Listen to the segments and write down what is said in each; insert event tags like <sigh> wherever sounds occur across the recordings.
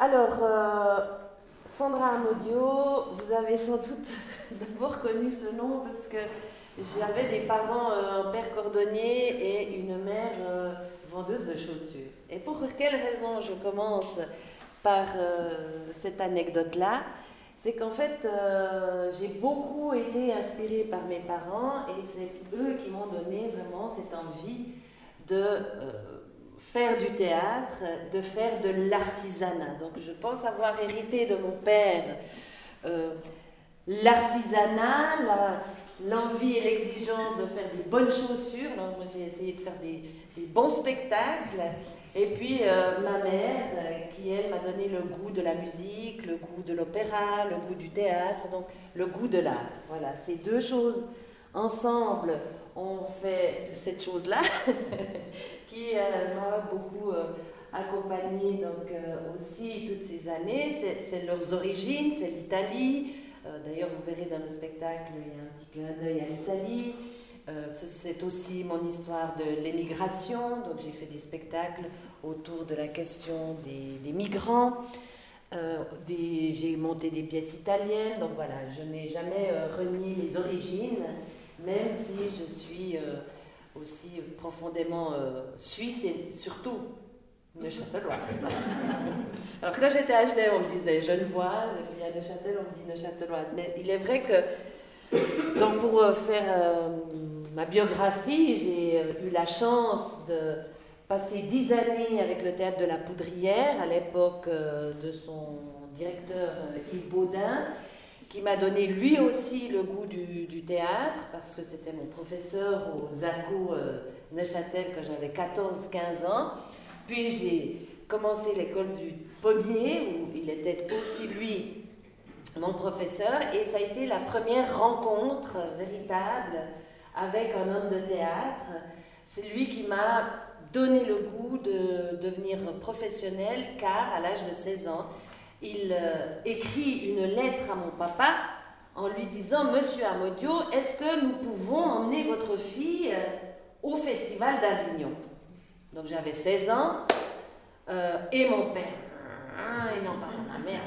Alors, euh, Sandra Amodio, vous avez sans doute <laughs> d'abord connu ce nom parce que j'avais des parents, euh, un père cordonnier et une mère euh, vendeuse de chaussures. Et pour quelle raison je commence par cette anecdote-là? C'est qu'en fait, j'ai beaucoup été inspirée par mes parents et c'est eux qui m'ont donné vraiment cette envie de faire du théâtre, de faire de l'artisanat. Donc je pense avoir hérité de mon père euh, l'artisanat, l'envie et l'exigence de faire des bonnes chaussures. Donc j'ai essayé de faire des, bons spectacles. Et puis euh, ma mère, euh, qui elle m'a donné le goût de la musique, le goût de l'opéra, le goût du théâtre, donc le goût de l'art. Voilà, ces deux choses ensemble ont fait cette chose-là. <laughs> qui euh, m'a beaucoup euh, accompagné donc, euh, aussi toutes ces années. C'est leurs origines, c'est l'Italie. D'ailleurs, vous verrez dans le spectacle, il y a un petit clin d'œil à l'Italie. c'est aussi mon histoire de l'émigration. Donc, j'ai fait des spectacles autour de la question des, des migrants. j'ai monté des pièces italiennes. Donc, voilà, je n'ai jamais renié mes origines, même si je suis aussi profondément euh, suisse et surtout neuchâteloise. <laughs> Alors quand j'étais à Genève, on me disait genevoise, et puis à Neuchâtel, on me dit neuchâteloise. Mais il est vrai que, donc pour euh, faire euh, ma biographie, j'ai eu la chance de passer dix années avec le théâtre de la Poudrière, à l'époque de son directeur Yves Baudin, qui m'a donné lui aussi le goût du, théâtre, parce que c'était mon professeur au ZACO euh, Neuchâtel quand j'avais 14-15 ans. Puis j'ai commencé l'école du Pommier, où il était aussi lui mon professeur, et ça a été la première rencontre véritable avec un homme de théâtre. C'est lui qui m'a donné le goût de devenir professionnel, car à l'âge de 16 ans, il euh, écrit une lettre à mon papa en lui disant Monsieur Amodio, est-ce que nous pouvons emmener votre fille euh, au festival d'Avignon? Donc j'avais 16 ans euh, et mon père, et non pas ma mère,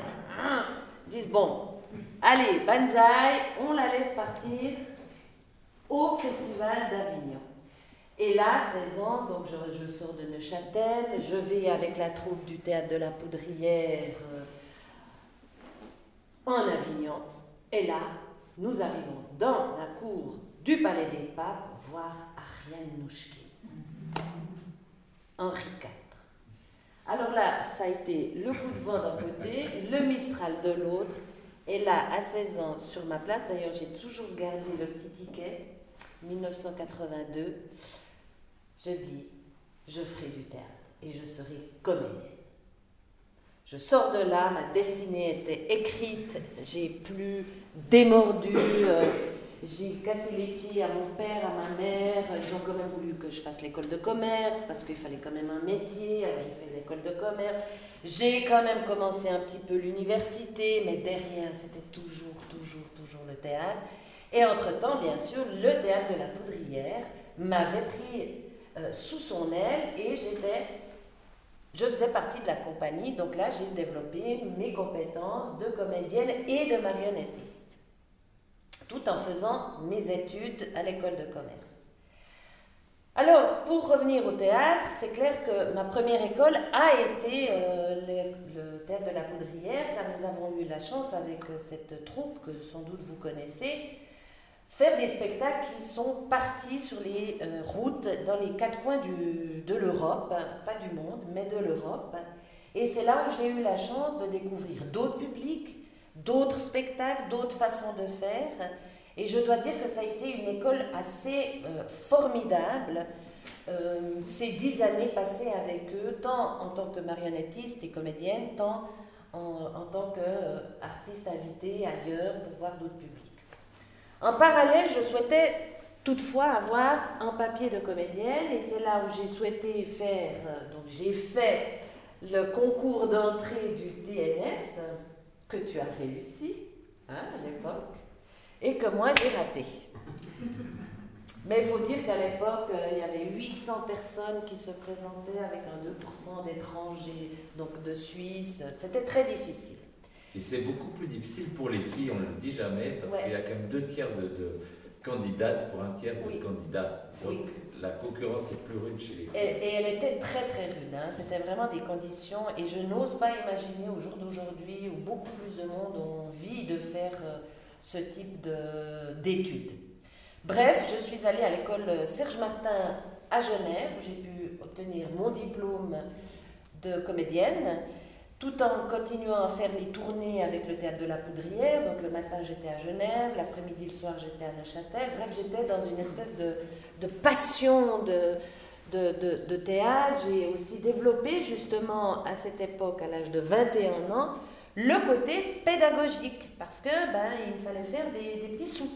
disent Bon, allez, Banzai, on la laisse partir au festival d'Avignon. Et là, 16 ans, donc je, sors de Neuchâtel, je vais avec la troupe du théâtre de la Poudrière en Avignon. Et là, nous arrivons dans la cour du Palais des Papes voir Ariane Henri IV. Alors là, ça a été le coup de vent d'un côté, le Mistral de l'autre. Et là, à 16 ans, sur ma place, d'ailleurs, j'ai toujours gardé le petit ticket, 1982, je dis, je ferai du théâtre et je serai comédienne. Je sors de là, ma destinée était écrite, j'ai plus démordu, euh, j'ai cassé les pieds à mon père, à ma mère, ils ont quand même voulu que je fasse l'école de commerce parce qu'il fallait quand même un métier, alors j'ai fait l'école de commerce. J'ai quand même commencé un petit peu l'université, mais derrière c'était toujours, toujours, toujours le théâtre. Et entre-temps, bien sûr, le théâtre de la Poudrière m'avait pris euh, sous son aile et j'étais je faisais partie de la compagnie, donc là j'ai développé mes compétences de comédienne et de marionnettiste, tout en faisant mes études à l'école de commerce. Alors, pour revenir au théâtre, c'est clair que ma première école a été euh, le, théâtre de la Poudrière, car nous avons eu la chance avec euh, cette troupe que sans doute vous connaissez, faire des spectacles qui sont partis sur les euh, routes dans les quatre coins de l'Europe, pas du monde, mais de l'Europe. Et c'est là où j'ai eu la chance de découvrir d'autres publics, d'autres spectacles, d'autres façons de faire. Et je dois dire que ça a été une école assez euh, formidable. Euh, ces dix années passées avec eux, tant en tant que marionnettiste et comédienne, tant en, en tant qu'artiste invité ailleurs pour voir d'autres publics. En parallèle, je souhaitais toutefois avoir un papier de comédienne et c'est là où j'ai souhaité faire, donc j'ai fait le concours d'entrée du TNS que tu as réussi hein, à l'époque et que moi j'ai raté. <laughs> Mais il faut dire qu'à l'époque, euh, il y avait 800 personnes qui se présentaient avec un 2% d'étrangers, donc de Suisse. C'était très difficile. Et c'est beaucoup plus difficile pour les filles, on ne le dit jamais, parce qu'il y a quand même deux tiers de, candidates pour un tiers de candidats. Donc la concurrence est plus rude chez les filles. Et, elle était très très rude. Hein. C'était vraiment des conditions. Et je n'ose pas imaginer au jour d'aujourd'hui où beaucoup plus de monde ont envie de faire euh, ce type d'études. Bref, je suis allée à l'école Serge Martin à Genève où j'ai pu obtenir mon diplôme de comédienne tout en continuant à faire les tournées avec le théâtre de la Poudrière. Donc le matin j'étais à Genève, l'après-midi, le soir j'étais à Neuchâtel. Bref, j'étais dans une espèce de, passion de, de, théâtre. J'ai aussi développé justement à cette époque, à l'âge de 21 ans, le côté pédagogique, parce que ben, il fallait faire des petits sous.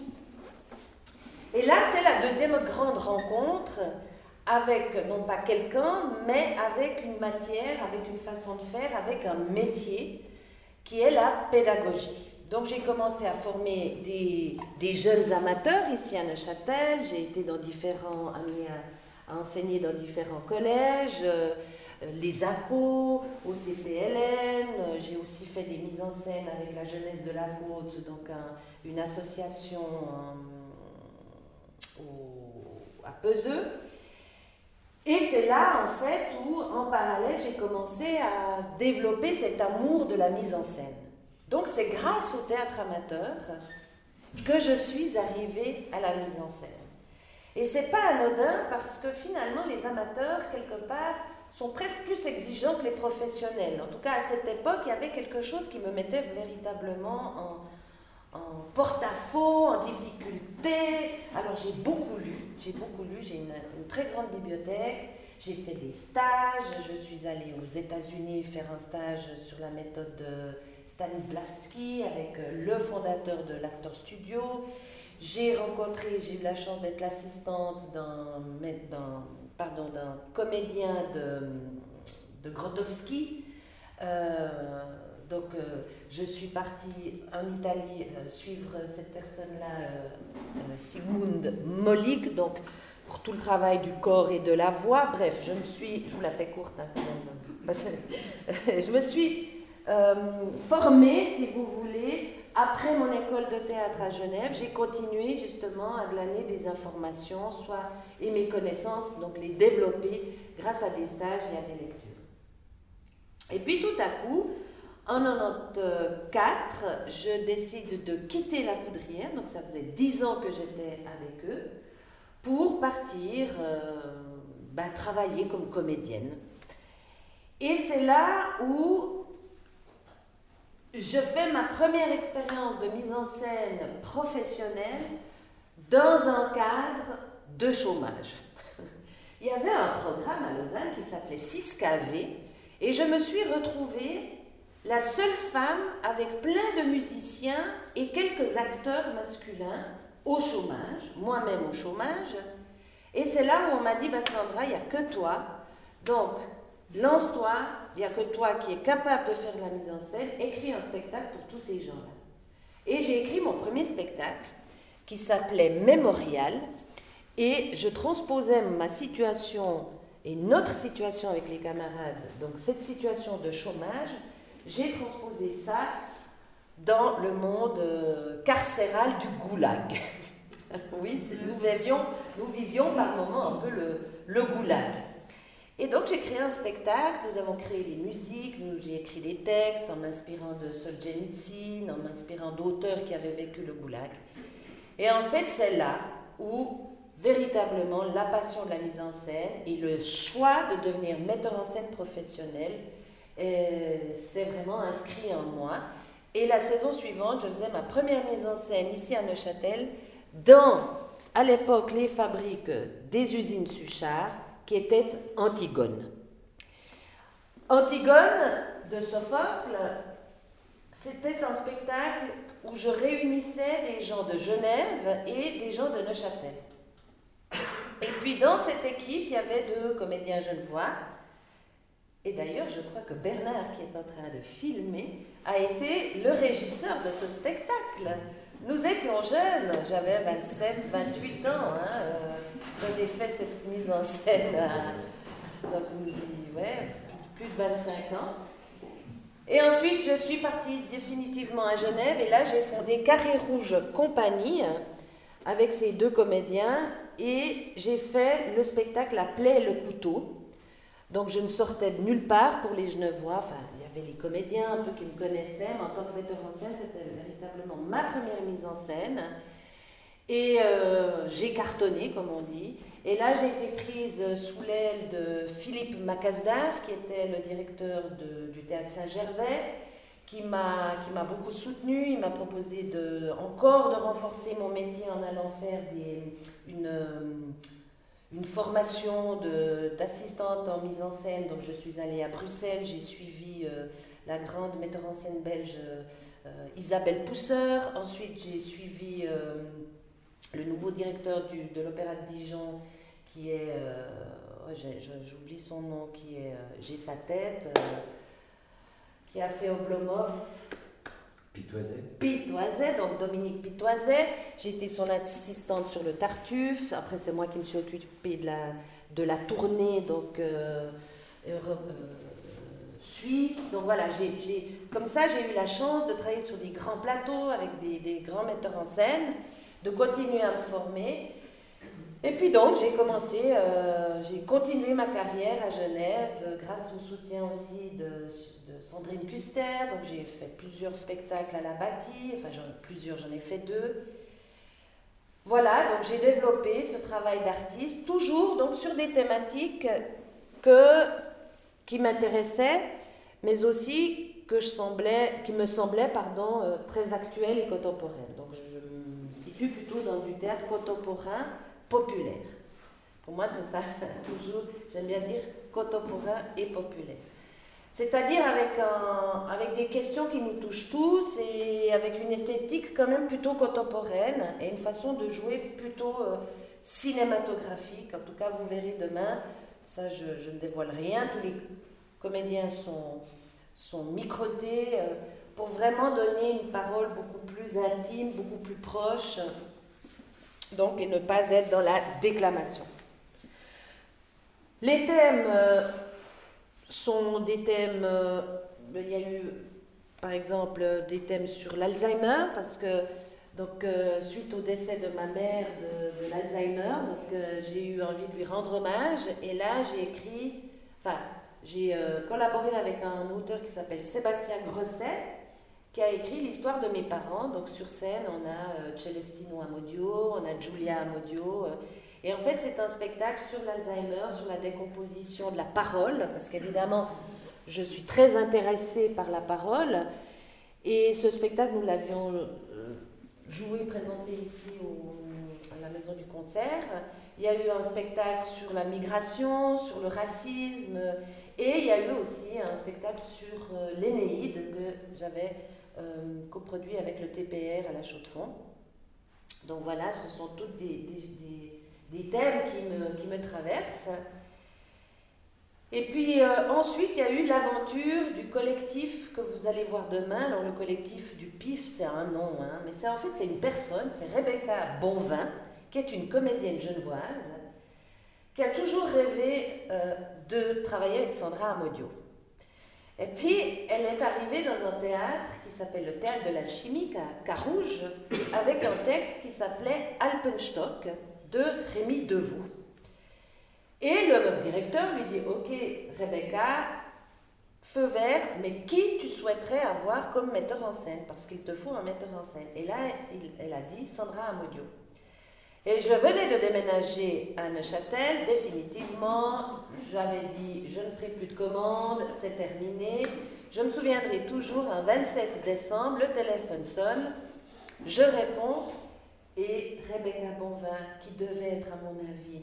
Et là, c'est la deuxième grande rencontre avec non pas quelqu'un, mais avec une matière, avec une façon de faire, avec un métier qui est la pédagogie. Donc j'ai commencé à former des, jeunes amateurs ici à Neuchâtel, j'ai été dans différents, à, enseigner dans différents collèges, euh, les ACO, au CPLN, j'ai aussi fait des mises en scène avec la jeunesse de la côte, donc une association euh, à Peseux. Et c'est là, en fait, où, en parallèle, j'ai commencé à développer cet amour de la mise en scène. Donc, c'est grâce au théâtre amateur que je suis arrivée à la mise en scène. Et c'est pas anodin parce que finalement, les amateurs, quelque part, sont presque plus exigeants que les professionnels. En tout cas, à cette époque, il y avait quelque chose qui me mettait véritablement en, en porte-à-faux, en difficulté. Alors j'ai beaucoup lu, j'ai beaucoup lu, j'ai une, très grande bibliothèque, j'ai fait des stages, je suis allée aux États-Unis faire un stage sur la méthode de Stanislavski avec euh, le fondateur de l'Actor Studio. J'ai rencontré, j'ai eu la chance d'être l'assistante d'un comédien de, de Grotowski. Euh, donc, euh, je suis partie en Italie euh, suivre cette personne-là, euh, Sigmund Molik, donc pour tout le travail du corps et de la voix. Bref, je me suis, je vous la fais courte hein, je me suis formée, si vous voulez, après mon école de théâtre à Genève. J'ai continué justement à glaner des informations, soit et mes connaissances, donc les développer grâce à des stages et à des lectures. Et puis tout à coup, en 1994, je décide de quitter la poudrière, donc ça faisait dix ans que j'étais avec eux, pour partir euh, bah, travailler comme comédienne. Et c'est là où je fais ma première expérience de mise en scène professionnelle dans un cadre de chômage. <laughs> Il y avait un programme à Lausanne qui s'appelait 6KV et je me suis retrouvée la seule femme avec plein de musiciens et quelques acteurs masculins au chômage, moi-même au chômage. Et c'est là où on m'a dit, bah Sandra, il n'y a que toi. Donc, lance-toi, il n'y a que toi qui es capable de faire la mise en scène, écris un spectacle pour tous ces gens-là. Et j'ai écrit mon premier spectacle qui s'appelait Mémorial, et je transposais ma situation et notre situation avec les camarades, donc cette situation de chômage, j'ai transposé ça dans le monde euh, carcéral du goulag. <laughs> oui, nous vivions, nous vivions par moments un peu le, le goulag. Et donc j'ai créé un spectacle, nous avons créé les musiques, j'ai écrit les textes en m'inspirant de Solzhenitsyn, en m'inspirant d'auteurs qui avaient vécu le goulag. Et en fait, c'est là où véritablement la passion de la mise en scène et le choix de devenir metteur en scène professionnel c'est vraiment inscrit en moi. Et la saison suivante, je faisais ma première mise en scène ici à Neuchâtel, dans, à l'époque, les fabriques des usines Suchard, qui étaient Antigone. Antigone de Sophocle, c'était un spectacle où je réunissais des gens de Genève et des gens de Neuchâtel. Et puis dans cette équipe, il y avait deux comédiens genevois, et d'ailleurs, je crois que Bernard, qui est en train de filmer, a été le régisseur de ce spectacle. Nous étions jeunes, j'avais 27, 28 ans hein, euh, quand j'ai fait cette mise en scène. donc nous y, ouais, plus de 25 ans. Et ensuite, je suis partie définitivement à Genève et là, j'ai fondé Carré Rouge Compagnie avec ces deux comédiens et j'ai fait le spectacle La plaie et le couteau. Donc je ne sortais de nulle part pour les Genevois. Enfin, il y avait les comédiens un peu qui me connaissaient, mais en tant que metteur en scène, c'était véritablement ma première mise en scène. Et euh, j'ai cartonné, comme on dit. Et là, j'ai été prise sous l'aile de Philippe Macasdar, qui était le directeur du théâtre Saint-Gervais, qui m'a beaucoup soutenu. Il m'a proposé de, encore de renforcer mon métier en allant faire des, une, une formation d'assistante en mise en scène. Donc, je suis allée à Bruxelles, j'ai suivi euh, la grande metteur en scène belge euh, Isabelle Pousseur. Ensuite, j'ai suivi le nouveau directeur de l'Opéra de Dijon, qui est, euh, j'oublie son nom, qui est, euh, j'ai sa tête, euh, qui a fait Oblomov. Pitoiset. Pitoiset, donc Dominique Pitoiset. J'étais son assistante sur le Tartuffe. Après, c'est moi qui me suis occupée de la, de la tournée, donc suisse. Donc voilà, j'ai, comme ça, j'ai eu la chance de travailler sur des grands plateaux avec des, des grands metteurs en scène, de continuer à me former. Et puis donc, j'ai commencé, euh, j'ai continué ma carrière à Genève euh, grâce au soutien aussi de, Sandrine Custer. Donc, j'ai fait plusieurs spectacles à la bâtie, enfin, plusieurs, j'en ai fait deux. Voilà, donc j'ai développé ce travail d'artiste, toujours donc sur des thématiques que, qui m'intéressaient, mais aussi que je semblais, qui me semblaient pardon, euh, très actuelles et contemporaines. Donc, je me situe plutôt dans du théâtre contemporain populaire. Pour moi, c'est ça, <laughs> toujours, j'aime bien dire contemporain et populaire. C'est-à-dire avec, avec des questions qui nous touchent tous et avec une esthétique quand même plutôt contemporaine et une façon de jouer plutôt euh, cinématographique. En tout cas, vous verrez demain, ça je, ne dévoile rien, tous les comédiens sont, sont microtés euh, pour vraiment donner une parole beaucoup plus intime, beaucoup plus proche donc, et ne pas être dans la déclamation. Les thèmes euh, sont des thèmes, euh, il y a eu par exemple des thèmes sur l'Alzheimer, parce que donc, euh, suite au décès de ma mère de, l'Alzheimer, j'ai eu envie de lui rendre hommage, et là j'ai écrit, enfin j'ai collaboré avec un auteur qui s'appelle Sébastien Grosset, qui a écrit l'histoire de mes parents. Donc sur scène, on a euh, Celestino Amodio, on a Giulia Amodio. Euh, et en fait, c'est un spectacle sur l'Alzheimer, sur la décomposition de la parole, parce qu'évidemment, je suis très intéressée par la parole. Et ce spectacle, nous l'avions euh, joué, présenté ici à la maison du concert. Il y a eu un spectacle sur la migration, sur le racisme, et il y a eu aussi un spectacle sur l'Énéide que j'avais coproduit avec le TPR à la Chaux-de-Fonds. Donc voilà, ce sont tous des, des, thèmes qui me, qui me, traversent. Et puis euh, ensuite, il y a eu l'aventure du collectif que vous allez voir demain. Alors le collectif du PIF, c'est un nom, hein, mais c'est en fait c'est une personne, c'est Rebecca Bonvin, qui est une comédienne genevoise, qui a toujours rêvé euh, de travailler avec Sandra Amodio. Et puis, elle est arrivée dans un théâtre s'appelle le Théâtre de l'Alchimie, à Carouge, avec un texte qui s'appelait Alpenstock de Rémi Devoux. Et le directeur lui dit Ok, Rebecca, feu vert, mais qui tu souhaiterais avoir comme metteur en scène? Parce qu'il te faut un metteur en scène. Et là, elle a dit Sandra Amodio. Et je venais de déménager à Neuchâtel, définitivement. J'avais dit, je ne ferai plus de commandes, c'est terminé. Je me souviendrai toujours, un 27 décembre, le téléphone sonne, je réponds, et Rebecca Bonvin, qui devait être à mon avis,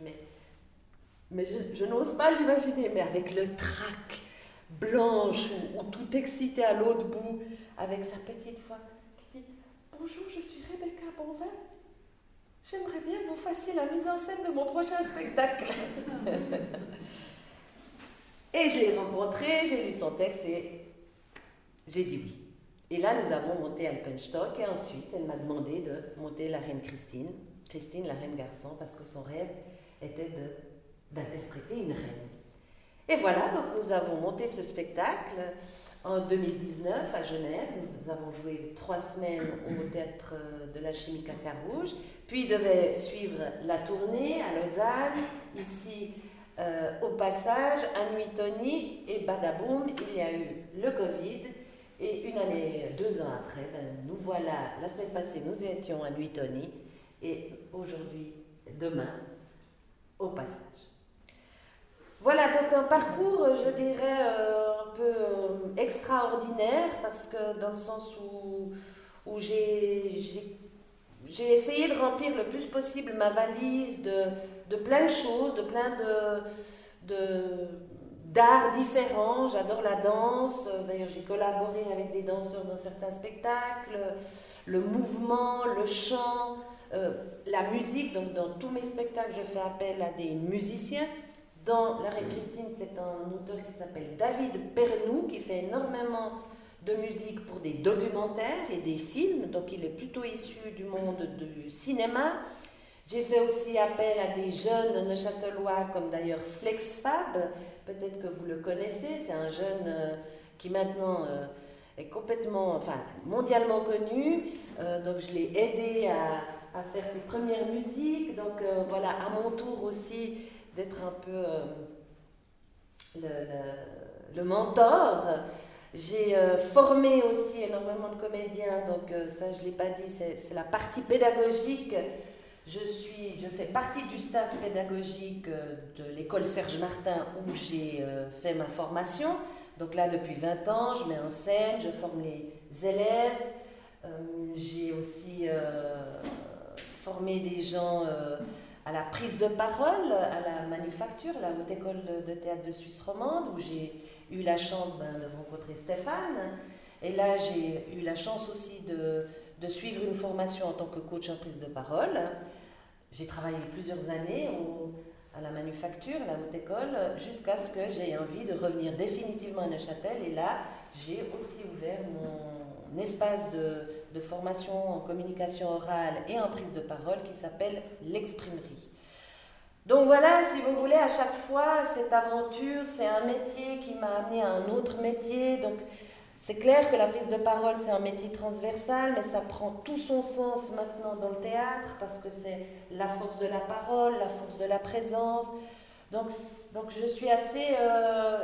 mais, je, n'ose pas l'imaginer, mais avec le trac blanche ou, tout excité à l'autre bout, avec sa petite voix, qui dit Bonjour, je suis Rebecca Bonvin. J'aimerais bien que vous fassiez la mise en scène de mon prochain spectacle. <laughs> et j'ai rencontré, j'ai lu son texte et j'ai dit oui. Et là, nous avons monté Alpenstock et ensuite, elle m'a demandé de monter la reine Christine, Christine la reine garçon, parce que son rêve était d'interpréter une reine. Et voilà, donc nous avons monté ce spectacle en 2019 à Genève. Nous avons joué trois semaines au théâtre de la Chimie Caca Rouge. Puis devait suivre la tournée à Lausanne, ici euh, au passage à Nuitoni et Badaboum. Il y a eu le Covid. Et une année, deux ans après, ben, nous voilà, la semaine passée, nous étions à Nuitoni et aujourd'hui, demain, au passage. Voilà donc un parcours, je dirais, euh, un peu euh, extraordinaire parce que dans le sens où, où j'ai essayé de remplir le plus possible ma valise de, de plein de choses, de plein de, de d'arts différents. J'adore la danse. D'ailleurs, j'ai collaboré avec des danseurs dans certains spectacles. Le mouvement, le chant, euh, la musique. Donc, dans tous mes spectacles, je fais appel à des musiciens. Dans L'arrêt Christine, c'est un auteur qui s'appelle David Pernou, qui fait énormément de musique pour des documentaires et des films. Donc, il est plutôt issu du monde du cinéma. J'ai fait aussi appel à des jeunes neuchâtelois, comme d'ailleurs FlexFab, peut-être que vous le connaissez, c'est un jeune euh, qui maintenant euh, est complètement, enfin, mondialement connu. Euh, donc je l'ai aidé à, faire ses premières musiques. Donc voilà, à mon tour aussi d'être un peu le, le, le, mentor. J'ai formé aussi énormément de comédiens, donc ça je ne l'ai pas dit, c'est la partie pédagogique je, suis, je fais partie du staff pédagogique euh, de l'école Serge Martin où j'ai euh, fait ma formation. Donc là, depuis 20 ans, je mets en scène, je forme les élèves. Euh, j'ai aussi formé des gens à la prise de parole, à la manufacture, à la Haute École de Théâtre de Suisse romande, où j'ai eu la chance ben, de rencontrer Stéphane. Et là, j'ai eu la chance aussi de, de suivre une formation en tant que coach en prise de parole. J'ai travaillé plusieurs années à la manufacture, à la haute école, jusqu'à ce que j'ai envie de revenir définitivement à Neuchâtel. Et là, j'ai aussi ouvert mon espace de, formation en communication orale et en prise de parole qui s'appelle l'exprimerie. Donc voilà, si vous voulez, à chaque fois, cette aventure, c'est un métier qui m'a amené à un autre métier. C'est clair que la prise de parole, c'est un métier transversal, mais ça prend tout son sens maintenant dans le théâtre parce que c'est la force de la parole, la force de la présence. Donc, donc je suis assez, euh,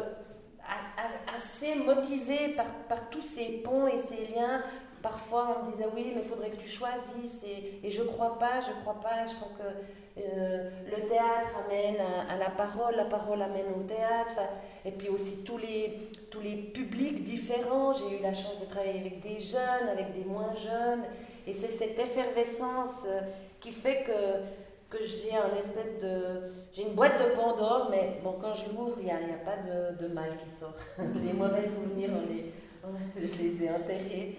assez motivée par, par tous ces ponts et ces liens Parfois, on me disait oui, mais il faudrait que tu choisisses. Et, et je crois pas, je crois pas. Je crois que le théâtre amène à, la parole, la parole amène au théâtre. Et puis aussi tous les, tous les publics différents. J'ai eu la chance de travailler avec des jeunes, avec des moins jeunes. Et c'est cette effervescence euh, qui fait que, que j'ai un espèce de... J'ai une boîte de Pandore, mais bon, quand je l'ouvre, il n'y a, pas de, de, mal qui sort. <laughs> les mauvais souvenirs, on les, <laughs> je les ai enterrés.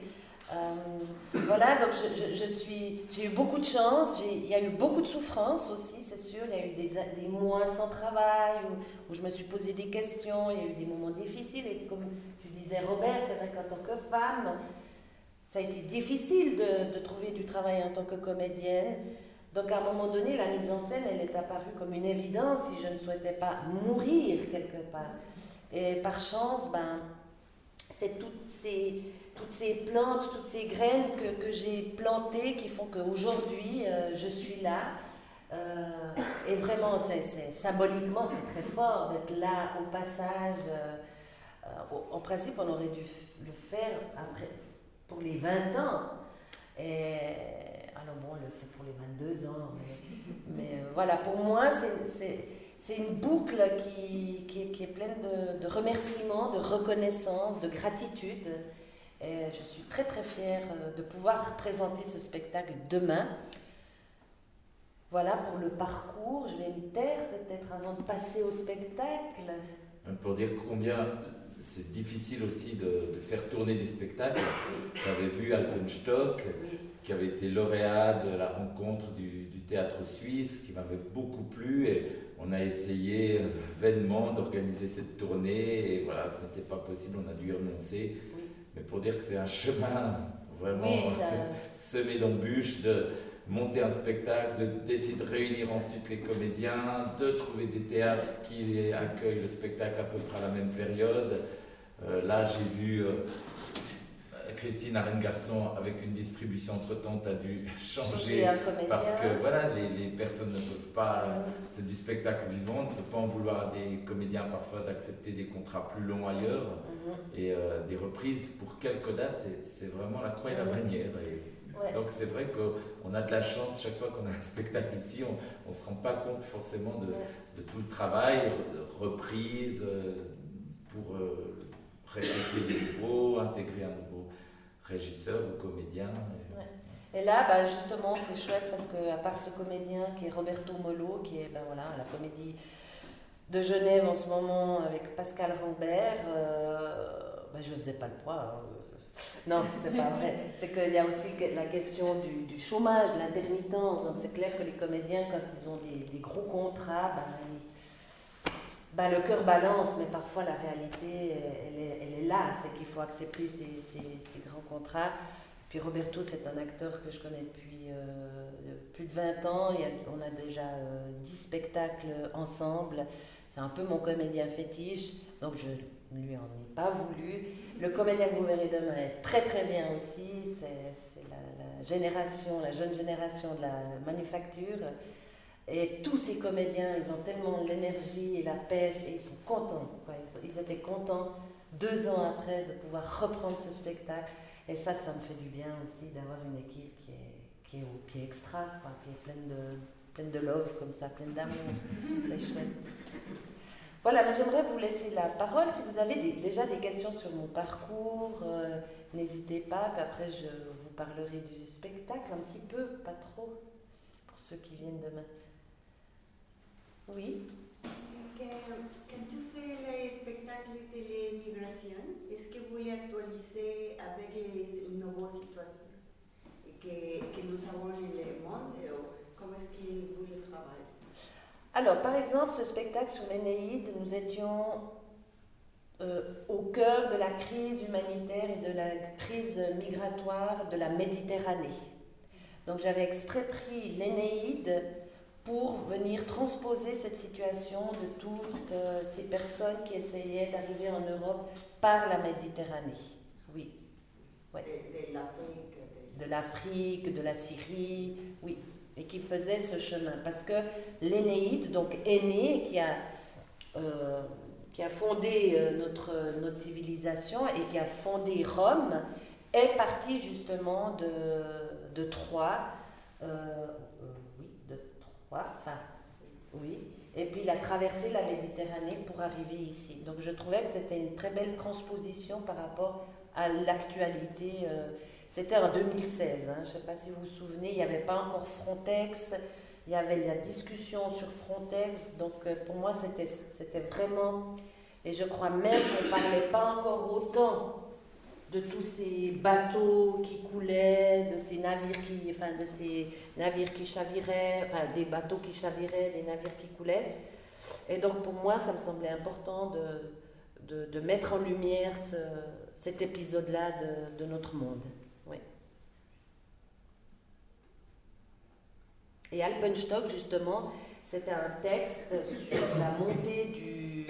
Euh, voilà, donc je, je, suis, j'ai eu beaucoup de chance, il y a eu beaucoup de souffrance aussi, c'est sûr. Il y a eu des, des mois sans travail où, je me suis posé des questions, il y a eu des moments difficiles. Et comme tu disais, Robert, c'est vrai qu'en tant que femme, ça a été difficile de, de, trouver du travail en tant que comédienne. Donc à un moment donné, la mise en scène, elle est apparue comme une évidence si je ne souhaitais pas mourir quelque part. Et par chance, ben, c'est toutes ces toutes ces plantes, toutes ces graines que, que j'ai plantées qui font qu'aujourd'hui euh, je suis là. Euh, et vraiment, c'est, symboliquement, c'est très fort d'être là au passage. Euh, en principe, on aurait dû le faire après, pour les 20 ans. Et, alors bon, on le fait pour les 22 ans. Mais, voilà, pour moi, c'est, une boucle qui, qui, qui est pleine de, de, remerciements, de reconnaissance, de gratitude. Et je suis très très fière euh, de pouvoir présenter ce spectacle demain. Voilà pour le parcours. Je vais me taire peut-être avant de passer au spectacle. Pour dire combien c'est difficile aussi de, faire tourner des spectacles. J'avais vu Alpenstock, qui avait été lauréat de la rencontre du, du théâtre suisse, qui m'avait beaucoup plu. Et on a essayé euh, vainement d'organiser cette tournée. Et voilà, ce n'était pas possible, on a dû y renoncer mais pour dire que c'est un chemin vraiment semé d'embûches, de monter un spectacle, de décider de réunir ensuite les comédiens, de trouver des théâtres qui accueillent le spectacle à peu près à la même période. Euh, là, j'ai vu euh, Christine Arène Garçon avec une distribution entre-temps a dû <laughs> changer parce que voilà, les, les, personnes ne peuvent pas, c'est du spectacle vivant, on ne peut pas en vouloir à des comédiens parfois d'accepter des contrats plus longs ailleurs mhm. et euh, des reprises pour quelques dates, c'est vraiment la croix et la manière. Et, donc c'est vrai qu'on a de la chance chaque fois qu'on a un spectacle ici, on ne se rend pas compte forcément de, de tout le travail, reprise, euh, pour euh, répéter de nouveau, intégrer un nouveau régisseur ou comédien. Et, là, bah, justement, c'est chouette parce qu'à part ce comédien qui est Roberto Molo, qui est ben, voilà, la comédie de Genève en ce moment avec Pascal Rambert, euh, bah, je ne faisais pas le poids. Hein. Non, c'est pas vrai. <laughs> C'est qu'il y a aussi la question du, chômage, de l'intermittence. Donc c'est clair que les comédiens, quand ils ont des, gros contrats, ben, ben, le cœur balance, mais parfois la réalité, elle, est, là. C'est qu'il faut accepter ces, grands contrats. Puis Roberto, c'est un acteur que je connais depuis euh, plus de 20 ans. On a déjà 10 euh, spectacles ensemble. C'est un peu mon comédien fétiche. Donc je lui en ai pas voulu. Le comédien que vous verrez demain est très très bien aussi. C'est la, génération, la jeune génération de la manufacture. Et tous ces comédiens, ils ont tellement l'énergie et la pêche et ils sont contents. Ils, étaient contents deux ans après de pouvoir reprendre ce spectacle. Et ça, ça me fait du bien aussi d'avoir une équipe qui est, qui est, qui est extra, qui est pleine de, pleine de love comme ça, pleine d'amour. <laughs> C'est chouette. Voilà, mais j'aimerais vous laisser la parole. Si vous avez déjà des questions sur mon parcours, euh, n'hésitez pas. Puis après, je vous parlerai du spectacle un petit peu, pas trop, pour ceux qui viennent demain. Oui Quand tu fais les spectacles de l'immigration, est-ce que vous les actualisez avec les nouvelles situations que, que nous avons dans le monde comment est-ce que vous les travaillez alors, par exemple, ce spectacle sur l'Énéide, nous étions euh, au cœur de la crise humanitaire et de la crise migratoire de la Méditerranée. Donc, j'avais exprès pris l'Énéide pour venir transposer cette situation de toutes euh, ces personnes qui essayaient d'arriver en Europe par la Méditerranée. Oui. De l'Afrique, de la Syrie, oui et qui faisait ce chemin. Parce que l'Énéide, donc Aîné, qui a, euh, qui a fondé euh, notre, notre civilisation et qui a fondé Rome, est parti justement de, de Troie. Euh, Enfin, oui. Et puis il a traversé la Méditerranée pour arriver ici. Donc je trouvais que c'était une très belle transposition par rapport à l'actualité. C'était en 2016, hein. je ne sais pas si vous vous souvenez, il n'y avait pas encore Frontex, il y avait la discussion sur Frontex, donc euh, pour moi c'était vraiment, et je crois même qu'on ne parlait pas encore autant de tous ces bateaux qui coulaient, de ces navires qui, enfin de ces navires qui chaviraient, enfin des bateaux qui chaviraient, des navires qui coulaient. Et donc pour moi, ça me semblait important de, mettre en lumière cet épisode-là de, de notre monde. Et Alpenstock, justement, c'était un texte sur la montée du,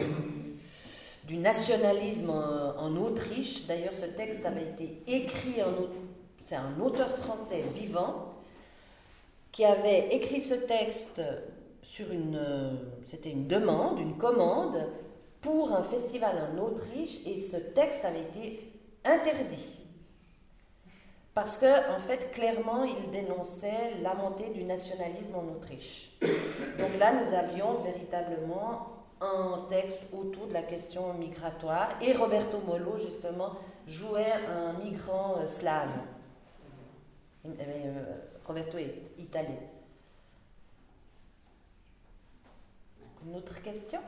du nationalisme en, Autriche. D'ailleurs, ce texte avait été écrit en c'est un auteur français vivant qui avait écrit ce texte sur une c'était une demande, une commande pour un festival en Autriche et ce texte avait été interdit. Parce que, en fait, clairement, il dénonçait la montée du nationalisme en Autriche. Donc là, nous avions véritablement un texte autour de la question migratoire. Et Roberto Molo, justement, jouait un migrant euh, slave. Euh, Roberto est italien. Une autre question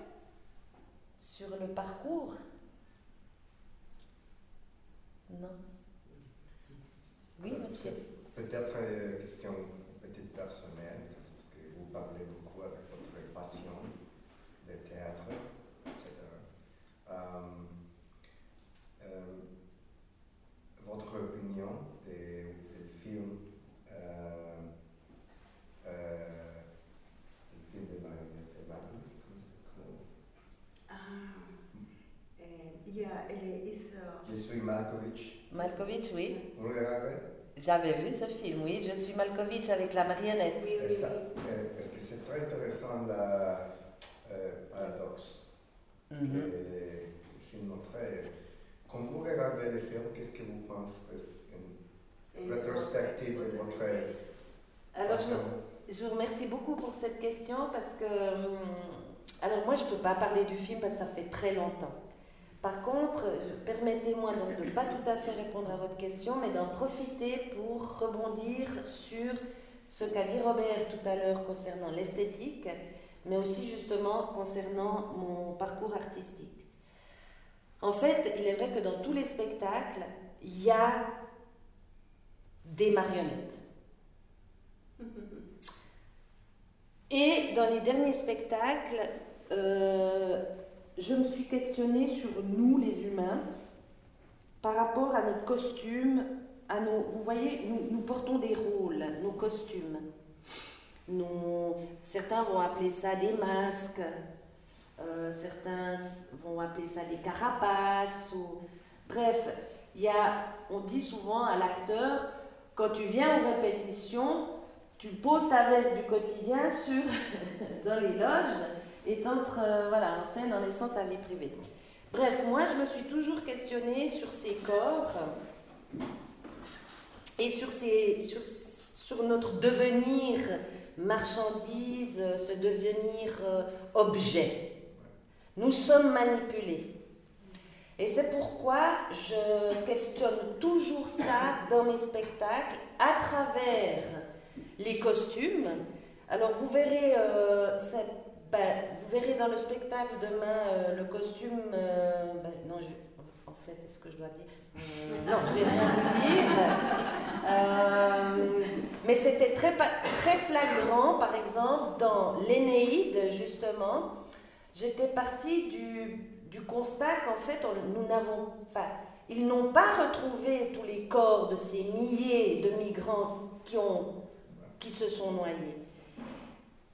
sur le parcours? Non oui, monsieur. Peut-être une question peut-être personnelle, parce que vous parlez beaucoup avec votre passion etc. Euh, euh, votre opinion des, des films, euh, le film de Marguerite Ah, yeah, it is. Je suis Malkovich. Malkovich, oui. Vous le regardez? J'avais vu ce film, oui, je suis Malkovich avec la marionnette. Oui, oui. Est-ce que c'est très intéressant paradoxe que Mhm. films montraient. Quand vous regardez les films, qu'est-ce que vous pensez Une rétrospective de votre Alors, je, vous remercie beaucoup pour cette question parce que. hum, Alors, moi, je ne peux pas parler du film parce que ça fait très longtemps. Par contre, permettez-moi donc de ne pas tout à fait répondre à votre question, mais d'en profiter pour rebondir sur ce qu'a dit Robert tout à l'heure concernant l'esthétique, mais aussi justement concernant mon parcours artistique. En fait, il est vrai que dans tous les spectacles, il y a des marionnettes. <laughs> Et dans les derniers spectacles, euh, je me suis questionnée sur nous, les humains, par rapport à notre costume, à nos. Vous voyez, nous, nous portons des rôles, nos costumes. Nous- certains vont appeler ça des masques, euh, certains vont appeler ça des carapaces, ou bref, y a, on dit souvent à l'acteur, quand tu viens aux répétitions, tu poses ta veste du quotidien sur, <laughs> dans les loges et t'entres euh, voilà, en scène en laissant ta vie privée. Bref, moi je me suis toujours questionnée sur ces corps et sur, ces, sur, sur notre devenir marchandise, euh, ce devenir euh, objet. Nous sommes manipulés. Et c'est pourquoi je questionne toujours ça dans mes spectacles à travers les costumes. Alors vous verrez, euh, ben, vous verrez dans le spectacle demain le costume. ben, non, je- en fait, est-ce que je dois dire Non, je vais rien vous dire. Mais c'était très, très flagrant, par exemple, dans l'Énéide, justement. J'étais partie du, constat qu'en fait, nous n'avons. Ils n'ont pas retrouvé tous les corps de ces milliers de migrants qui, ont, qui se sont noyés.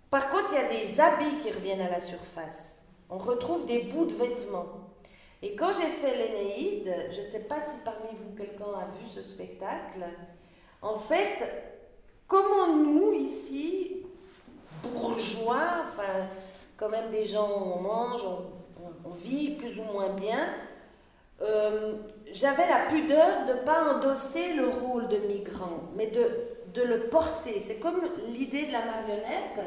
Par contre, il y a des habits qui reviennent à la surface. On retrouve des bouts de vêtements. Et quand j'ai fait l'Énéide, je ne sais pas si parmi vous quelqu'un a vu ce spectacle, en fait, comment nous, ici, bourgeois, quand même des gens, on mange, on, vit plus ou moins bien, euh, j'avais la pudeur de ne pas endosser le rôle de migrant, mais de, de le porter. C'est comme l'idée de la marionnette.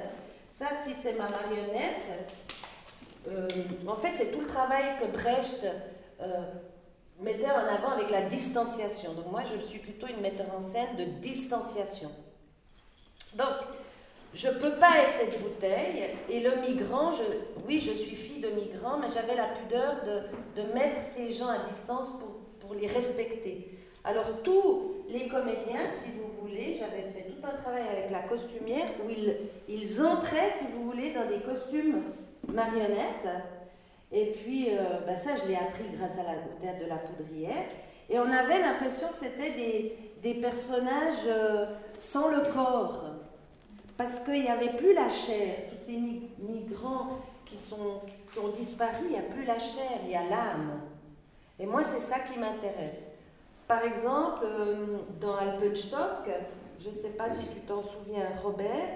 Ça, si c'est ma marionnette, euh, en fait, c'est tout le travail que Brecht euh, mettait en avant avec la distanciation. Donc moi, je suis plutôt une metteur en scène de distanciation. Donc, je ne peux pas être cette bouteille. Et le migrant, oui, je suis fille de migrant, mais j'avais la pudeur de, de mettre ces gens à distance pour, pour les respecter. Alors, tous les comédiens, si vous voulez, j'avais fait tout un travail avec la costumière où ils, ils entraient, si vous voulez, dans des costumes marionnettes. Et puis, euh, bah, ça, je l'ai appris grâce à la, au théâtre de la poudrière. Et on avait l'impression que c'était des, des personnages euh, sans le corps. Parce qu'il n'y avait plus la chair. Tous ces mi- migrants qui, sont, qui ont disparu, il n'y a plus la chair, il y a l'âme. Et moi, c'est ça qui m'intéresse. Par exemple, euh, dans Alpenstock, je ne sais pas si tu t'en souviens, Robert,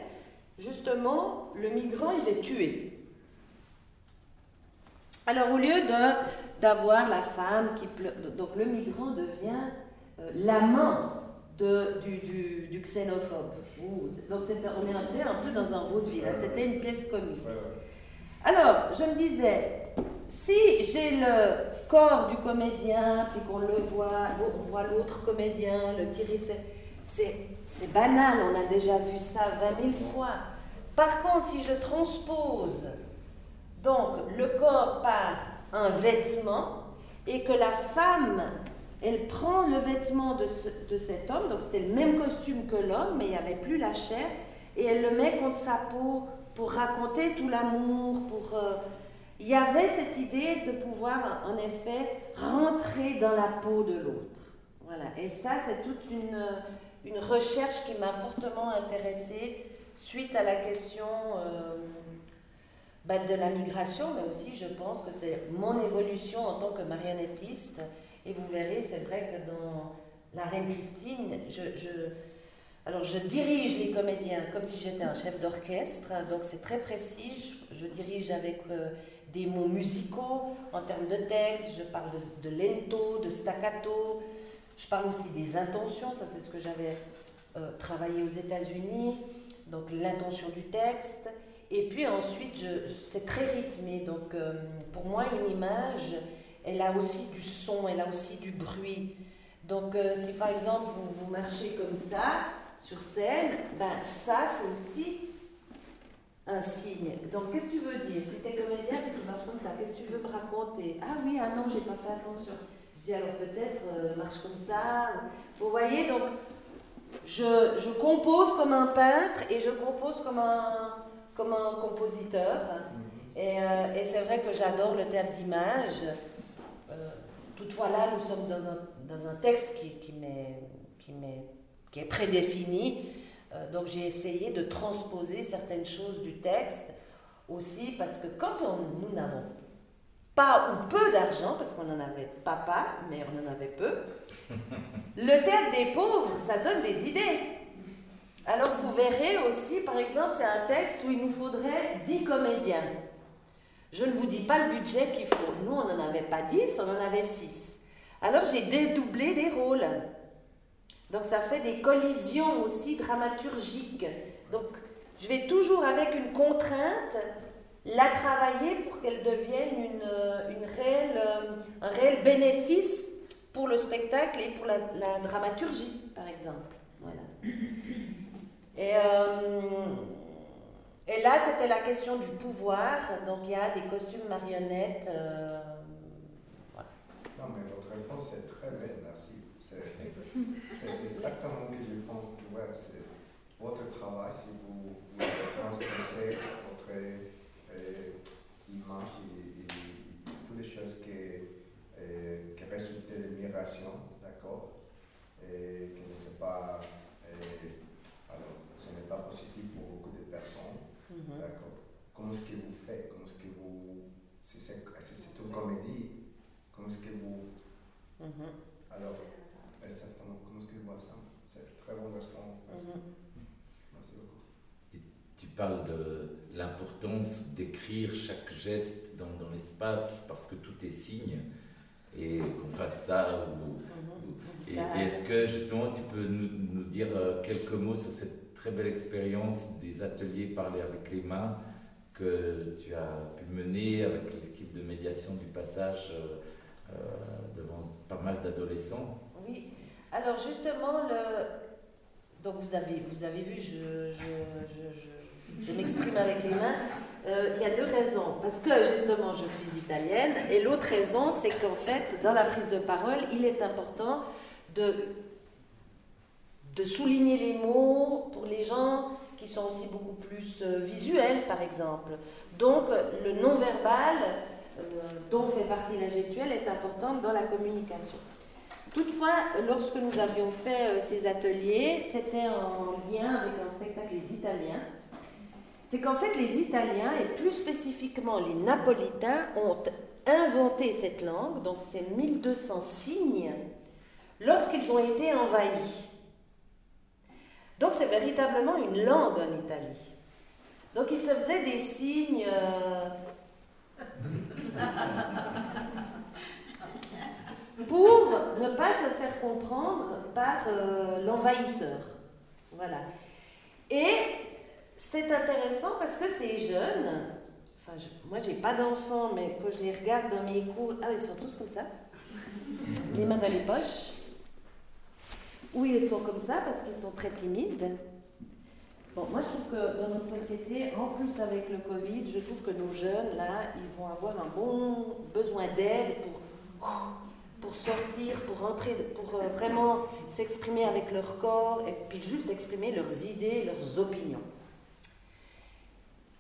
justement, le migrant, il est tué. Alors, au lieu d'avoir la femme qui pleure, donc le migrant devient euh, l'amant de, du, du, du xénophobe. Ouh, donc, on était un peu dans un vaudeville, hein, c'était une pièce comique. Alors, je me disais, si j'ai le corps du comédien, puis qu'on le voit, on voit l'autre comédien, le c'est, c'est banal, on a déjà vu ça 20 000 fois. Par contre, si je transpose donc le corps par un vêtement et que la femme, elle prend le vêtement de, ce- de cet homme, donc c'était le même costume que l'homme, mais il n'y avait plus la chair, et elle le met contre sa peau pour raconter tout l'amour, pour... euh, il y avait cette idée de pouvoir, en effet, rentrer dans la peau de l'autre. Voilà. Et ça, c'est toute une, une recherche qui m'a fortement intéressée suite à la question euh, bah, de la migration, mais aussi, je pense que c'est mon évolution en tant que marionnettiste. Et vous verrez, c'est vrai que dans Marlène Christine, je, alors je dirige les comédiens comme si j'étais un chef d'orchestre, donc c'est très précis. Je, dirige avec euh, des mots musicaux en termes de texte, je parle de, de, lento, de staccato, je parle aussi des intentions, ça c'est ce que j'avais euh, travaillé aux États-Unis, donc l'intention du texte. Et puis ensuite, c'est très rythmé, donc euh, pour moi une image, elle a aussi du son, elle a aussi du bruit. Donc si par exemple vous, vous marchez comme ça, sur scène, ben ça c'est aussi un signe. Donc qu'est-ce que tu veux dire? Si tu es comédien et que tu marches comme ça, qu'est-ce que tu veux me raconter? Ah oui, ah non, j'ai pas fait attention. Je dis alors peut-être euh, marche comme ça. Vous voyez, donc je, je, compose comme un peintre et je compose comme un, comme un compositeur. Mm-hmm. Et, euh, et c'est vrai que j'adore le théâtre d'image. Toutefois là, nous sommes dans un, dans un texte qui, qui m'est qui est prédéfini. Euh, donc j'ai essayé de transposer certaines choses du texte aussi parce que quand nous n'avons pas ou peu d'argent, parce qu'on n'en avait pas pas, mais on en avait peu, <laughs> le théâtre des pauvres, ça donne des idées. Alors vous verrez aussi, par exemple, c'est un texte où il nous faudrait 10 comédiens. Je ne vous dis pas le budget qu'il faut. Nous, on n'en avait pas 10, on en avait 6. Alors j'ai dédoublé des rôles. Donc ça fait des collisions aussi dramaturgiques. Donc je vais toujours avec une contrainte la travailler pour qu'elle devienne une, euh, euh, un réel bénéfice pour le spectacle et pour la, dramaturgie, par exemple. Voilà. Et, euh, et là, c'était la question du pouvoir. Donc il y a des costumes marionnettes. voilà. Non, mais votre réponse est très belle, merci. C'est exactement ce que je pense ouais, c'est votre travail si vous, vous transposez votre euh, image et, toutes les choses qui, euh, qui résultent de l'immigration, d'accord? Et que ne c'est pas. Euh, alors, ce n'est pas positif pour beaucoup de personnes, mm-hmm. d'accord Comment est-ce que vous faites? Comment est-ce que vous. Si c'est une comédie, comment est-ce que vous. Mm-hmm. Alors, exactement, comment est-ce que je vois ça? C'est très bon restaurant. Merci. Merci beaucoup. Et tu parles de l'importance d'écrire chaque geste dans, dans l'espace parce que tout est signe et qu'on fasse ça. Ou, et, est-ce que justement tu peux nous, nous, dire euh, quelques mots sur cette très belle expérience des ateliers parler avec les mains que tu as pu mener avec l'équipe de médiation du passage euh, euh devant pas mal d'adolescents Oui, alors justement, le... donc vous avez, vous avez vu, je, je, je, m'exprime avec les mains. Euh, il y a deux raisons. Parce que justement, je suis italienne. Et l'autre raison, c'est qu'en fait, dans la prise de parole, il est important de, de souligner les mots pour les gens qui sont aussi beaucoup plus euh, visuels, par exemple. Donc, le non-verbal, euh, dont fait partie la gestuelle, est important dans la communication. Toutefois, lorsque nous avions fait euh, ces ateliers, c'était en lien avec un spectacle des Italiens. C'est qu'en fait, les Italiens, et plus spécifiquement les Napolitains, ont inventé cette langue, donc ces 1200 signes, lorsqu'ils ont été envahis. Donc c'est véritablement une langue en Italie. Donc ils se faisaient des signes... Euh, <laughs> pour ne pas se faire comprendre par euh, l'envahisseur. Voilà. Et c'est intéressant parce que ces jeunes, enfin, je, moi j'ai pas d'enfants, mais quand je les regarde dans mes cours, ah, ils sont tous comme ça, les mains dans les poches. Oui, ils sont comme ça parce qu'ils sont très timides. Bon, moi je trouve que dans notre société, en plus avec le Covid, je trouve que nos jeunes, là, ils vont avoir un bon besoin d'aide pour pour sortir, pour rentrer, pour euh, vraiment s'exprimer avec leur corps et puis juste exprimer leurs idées, leurs opinions.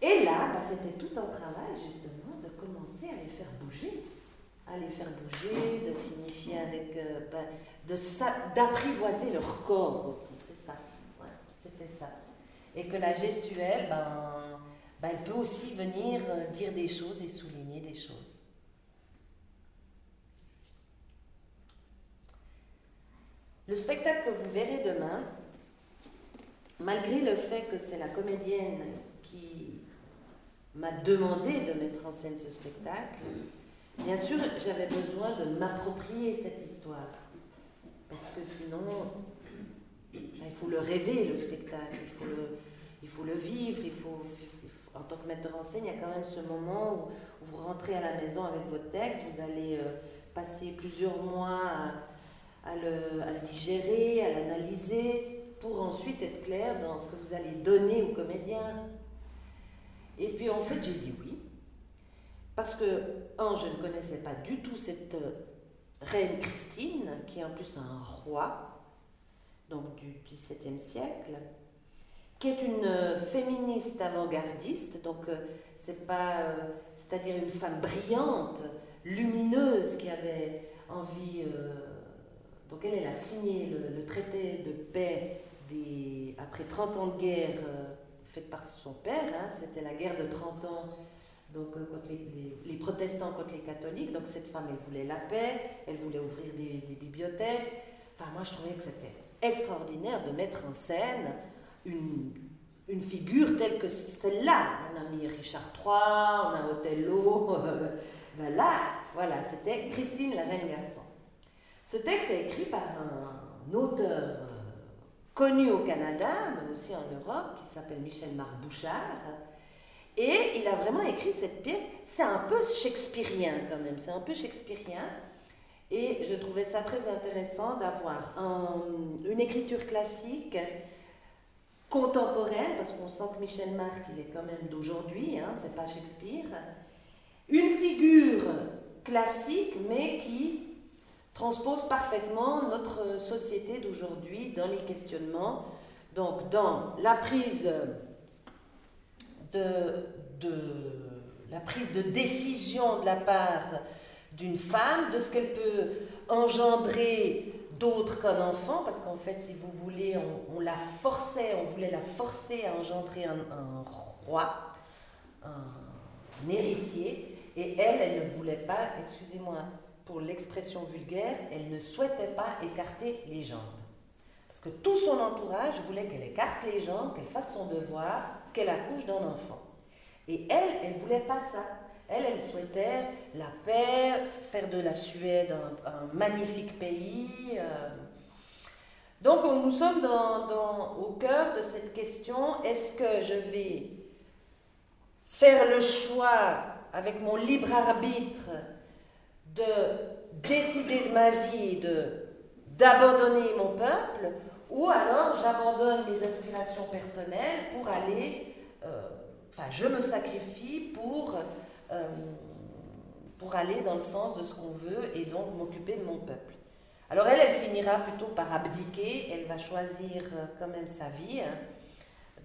Et là, bah, c'était tout un travail justement de commencer à les faire bouger, à les faire bouger, de signifier avec, euh, bah, d'apprivoiser leur corps aussi, c'est ça, c'était ça. Et que la gestuelle, ben, ben, elle peut aussi venir euh, dire des choses et souligner des choses. Le spectacle que vous verrez demain, malgré le fait que c'est la comédienne qui m'a demandé de mettre en scène ce spectacle, bien sûr, j'avais besoin de m'approprier cette histoire. Parce que sinon, il faut le rêver, le spectacle, il faut le, il faut le vivre, il faut, en tant que metteur en scène, il y a quand même ce moment où, vous rentrez à la maison avec votre texte, vous allez euh, passer plusieurs mois à, le, à, le, digérer, à l'analyser, pour ensuite être clair dans ce que vous allez donner aux comédiens. Et puis en fait, j'ai dit oui, parce que, un, je ne connaissais pas du tout cette euh, reine Christine, qui est en plus un roi, donc du XVIIe siècle, qui est une euh, féministe avant-gardiste, donc euh, c'est pas, c'est-à-dire une femme brillante, lumineuse, qui avait envie. donc elle, elle a signé le, traité de paix après 30 ans de guerre faite par son père. Hein, c'était la guerre de 30 ans. Donc, contre les, les, protestants contre les catholiques. Donc, cette femme, elle voulait la paix, elle voulait ouvrir des, des bibliothèques. Enfin, moi, je trouvais que c'était extraordinaire de mettre en scène une, une figure telle que celle-là. On a mis Richard III, on a Othello. <laughs> ben là, voilà, c'était Christine la Reine Garçon. Ce texte est écrit par un auteur euh, connu au Canada, mais aussi en Europe, qui s'appelle Michel-Marc Bouchard. Et il a vraiment écrit cette pièce. C'est un peu shakespearien quand même, c'est un peu shakespearien. Et je trouvais ça très intéressant d'avoir une écriture classique, contemporaine, parce qu'on sent que Michel Marc, il est quand même d'aujourd'hui, hein, c'est pas Shakespeare. Une figure classique, mais qui transpose parfaitement notre société d'aujourd'hui dans les questionnements. Donc, dans la prise de, la prise de décision de la part d'une femme, de ce qu'elle peut engendrer d'autres qu'un enfant, parce qu'en fait, si vous voulez, on, la forçait, on voulait la forcer à engendrer un, roi, un, héritier, et elle, elle ne voulait pas, excusez-moi pour l'expression vulgaire, elle ne souhaitait pas écarter les jambes. Parce que tout son entourage voulait qu'elle écarte les jambes, qu'elle fasse son devoir, qu'elle accouche d'un enfant. Et elle, elle ne voulait pas ça. Elle, elle souhaitait la paix, faire de la Suède un, magnifique pays. Euh. Donc nous sommes au cœur de cette question, est-ce que je vais faire le choix avec mon libre arbitre de décider de ma vie de d'abandonner mon peuple ou alors j'abandonne mes aspirations personnelles pour aller, euh, enfin je me sacrifie pour euh, pour aller dans le sens de ce qu'on veut et donc m'occuper de mon peuple. Alors elle, elle finira plutôt par abdiquer, elle va choisir euh, quand même sa vie. Hein.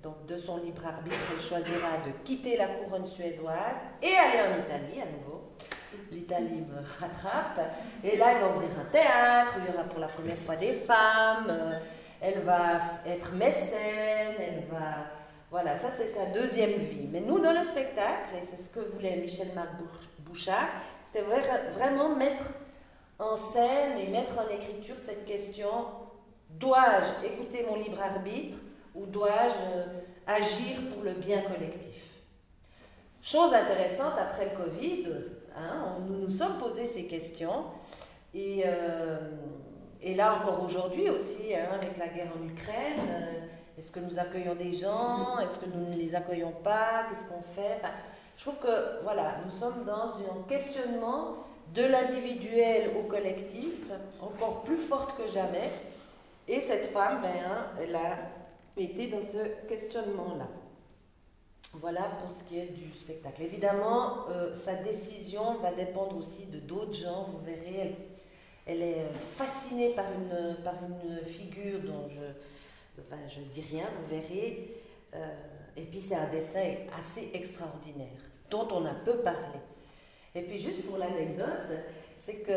Donc de son libre arbitre, elle choisira de quitter la couronne suédoise et aller en Italie à nouveau. L'Italie me rattrape. Et là, elle va ouvrir un théâtre où il y aura pour la première fois des femmes. Elle va être mécène, elle va voilà, ça c'est sa deuxième vie. Mais nous, dans le spectacle, et c'est ce que voulait Michel-Marc Bouchard, c'était vraiment mettre en scène et mettre en écriture cette question, dois-je écouter mon libre arbitre ou dois-je euh, agir pour le bien collectif? Chose intéressante, après le Covid, hein, nous nous sommes posé ces questions. Et, euh, et là encore aujourd'hui aussi, hein, avec la guerre en Ukraine, euh, est-ce que nous accueillons des gens? Est-ce que nous ne les accueillons pas? Qu'est-ce qu'on fait? Enfin, Je trouve que voilà, nous sommes dans un questionnement de l'individuel au collectif, encore plus forte que jamais. Et cette femme, ben, elle a été dans ce questionnement-là. Voilà pour ce qui est du spectacle. Évidemment, euh, sa décision va dépendre aussi de d'autres gens. Vous verrez, elle, elle, est fascinée par une, par une figure dont je, je ne dis rien, vous verrez. Euh, et puis c'est un dessin assez extraordinaire, dont on a peu parlé. Et puis juste pour l'anecdote, c'est que